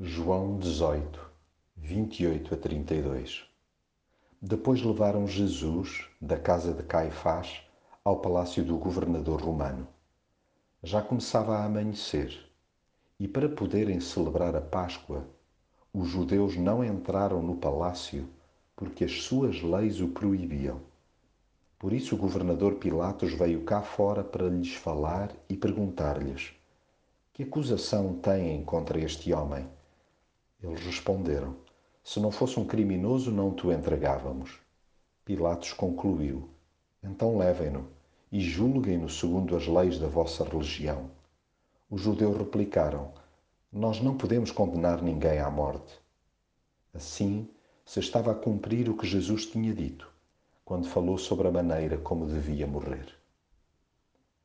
João 18, 28 a 32 Depois levaram Jesus da casa de Caifás ao palácio do governador romano. Já começava a amanhecer e, para poderem celebrar a Páscoa, os judeus não entraram no palácio porque as suas leis o proibiam. Por isso o governador Pilatos veio cá fora para lhes falar e perguntar-lhes: Que acusação têm contra este homem? Eles responderam: Se não fosse um criminoso, não te o entregávamos. Pilatos concluiu: Então levem-no e julguem-no segundo as leis da vossa religião. Os judeus replicaram: Nós não podemos condenar ninguém à morte. Assim, se estava a cumprir o que Jesus tinha dito, quando falou sobre a maneira como devia morrer.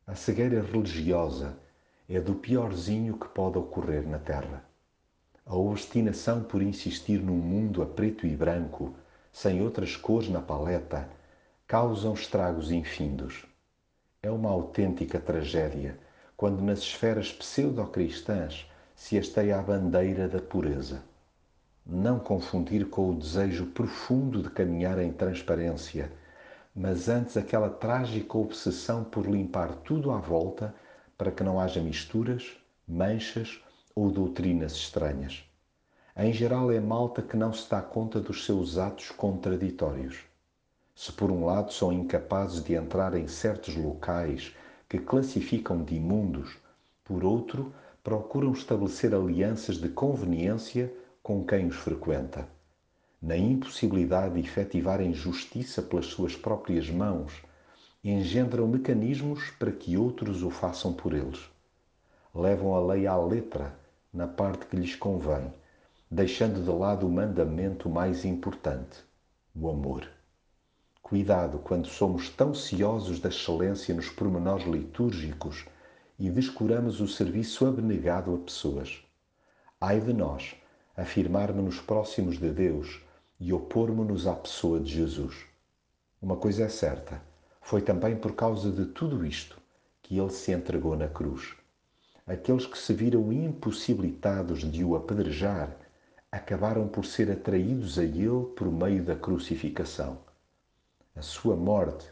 A cegueira religiosa é do piorzinho que pode ocorrer na Terra. A obstinação por insistir num mundo a preto e branco, sem outras cores na paleta, causam estragos infindos. É uma autêntica tragédia quando nas esferas pseudo-cristãs se hasteia a bandeira da pureza. Não confundir com o desejo profundo de caminhar em transparência, mas antes aquela trágica obsessão por limpar tudo à volta para que não haja misturas, manchas ou doutrinas estranhas. Em geral, é malta que não se dá conta dos seus atos contraditórios. Se, por um lado, são incapazes de entrar em certos locais que classificam de imundos, por outro, procuram estabelecer alianças de conveniência com quem os frequenta. Na impossibilidade de efetivarem justiça pelas suas próprias mãos, engendram mecanismos para que outros o façam por eles. Levam a lei à letra na parte que lhes convém, deixando de lado o mandamento mais importante, o amor. Cuidado quando somos tão ciosos da excelência nos pormenores litúrgicos e descuramos o serviço abnegado a pessoas. Ai de nós, afirmarmos-nos próximos de Deus e opormos-nos à pessoa de Jesus. Uma coisa é certa, foi também por causa de tudo isto que ele se entregou na cruz aqueles que se viram impossibilitados de o apedrejar acabaram por ser atraídos a ele por meio da crucificação. A sua morte,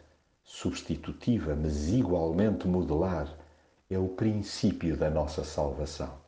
substitutiva, mas igualmente modelar, é o princípio da nossa salvação.